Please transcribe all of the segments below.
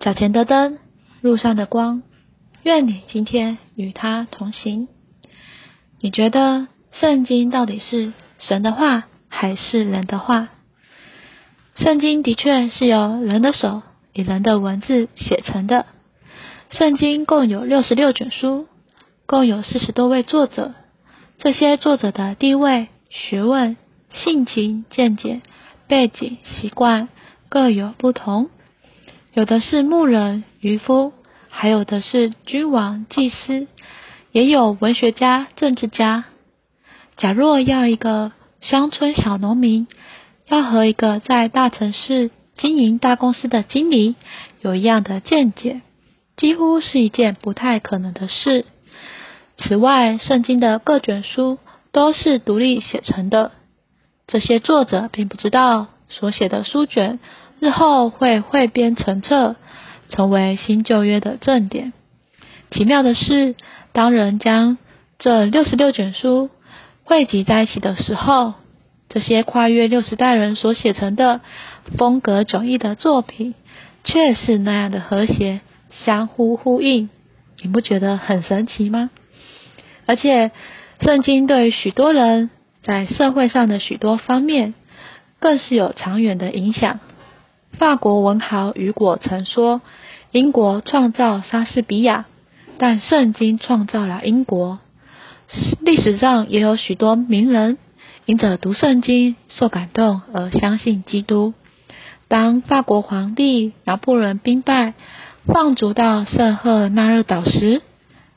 脚前的灯，路上的光。愿你今天与他同行。你觉得圣经到底是神的话还是人的话？圣经的确是由人的手以人的文字写成的。圣经共有六十六卷书，共有四十多位作者。这些作者的地位、学问、性情、见解、背景、习惯各有不同。有的是牧人、渔夫，还有的是君王、祭司，也有文学家、政治家。假若要一个乡村小农民，要和一个在大城市经营大公司的经理有一样的见解，几乎是一件不太可能的事。此外，圣经的各卷书都是独立写成的。这些作者并不知道所写的书卷日后会汇编成册，成为新旧约的正典。奇妙的是，当人将这六十六卷书汇集在一起的时候，这些跨越六十代人所写成的风格迥异的作品，却是那样的和谐，相互呼应。你不觉得很神奇吗？而且，圣经对于许多人在社会上的许多方面，更是有长远的影响。法国文豪雨果曾说：“英国创造莎士比亚，但圣经创造了英国。”历史上也有许多名人因着读圣经受感动而相信基督。当法国皇帝拿破仑兵败，放逐到圣赫纳勒岛时，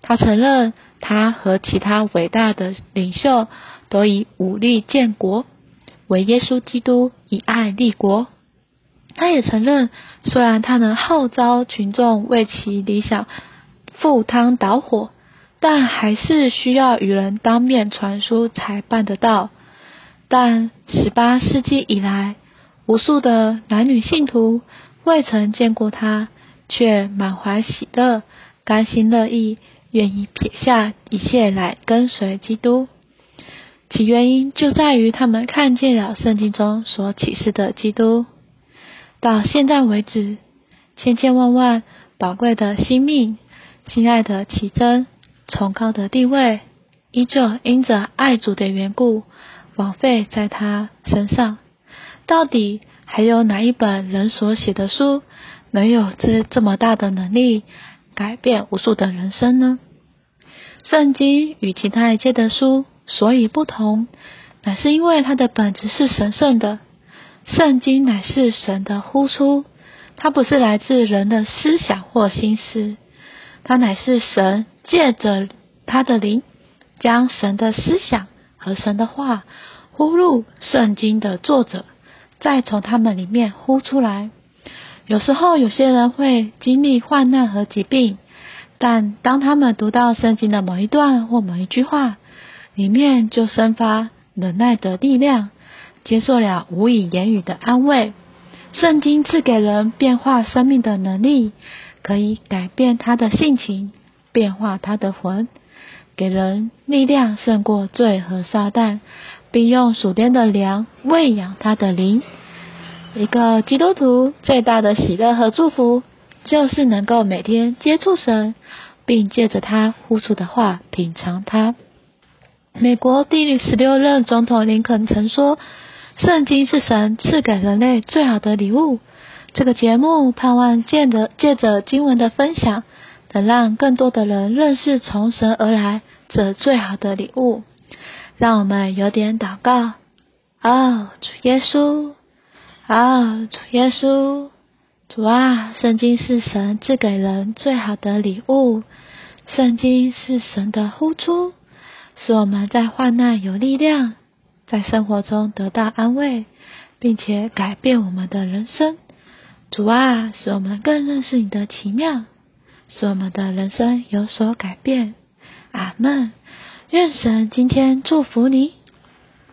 他承认。他和其他伟大的领袖都以武力建国，唯耶稣基督以爱立国。他也承认，虽然他能号召群众为其理想赴汤蹈火，但还是需要与人当面传书才办得到。但十八世纪以来，无数的男女信徒未曾见过他，却满怀喜乐，甘心乐意。愿意撇下一切来跟随基督，其原因就在于他们看见了圣经中所启示的基督。到现在为止，千千万万宝贵的心命、亲爱的奇珍、崇高的地位，依旧因着爱主的缘故，枉费在他身上。到底还有哪一本人所写的书，能有这这么大的能力？改变无数的人生呢？圣经与其他一切的书所以不同，乃是因为它的本质是神圣的。圣经乃是神的呼出，它不是来自人的思想或心思，它乃是神借着他的灵，将神的思想和神的话呼入圣经的作者，再从他们里面呼出来。有时候，有些人会经历患难和疾病，但当他们读到圣经的某一段或某一句话，里面就生发忍耐的力量，接受了无以言语的安慰。圣经赐给人变化生命的能力，可以改变他的性情，变化他的魂，给人力量胜过罪和撒旦，并用属天的粮喂养他的灵。一个基督徒最大的喜乐和祝福，就是能够每天接触神，并借着他呼出的话品尝他。美国第十六任总统林肯曾说：“圣经是神赐给人类最好的礼物。”这个节目盼望借着借着经文的分享，能让更多的人认识从神而来这最好的礼物。让我们有点祷告。哦，主耶稣。啊，主耶稣，主啊，圣经是神赐给人最好的礼物，圣经是神的呼出，使我们在患难有力量，在生活中得到安慰，并且改变我们的人生。主啊，使我们更认识你的奇妙，使我们的人生有所改变。阿门。愿神今天祝福你。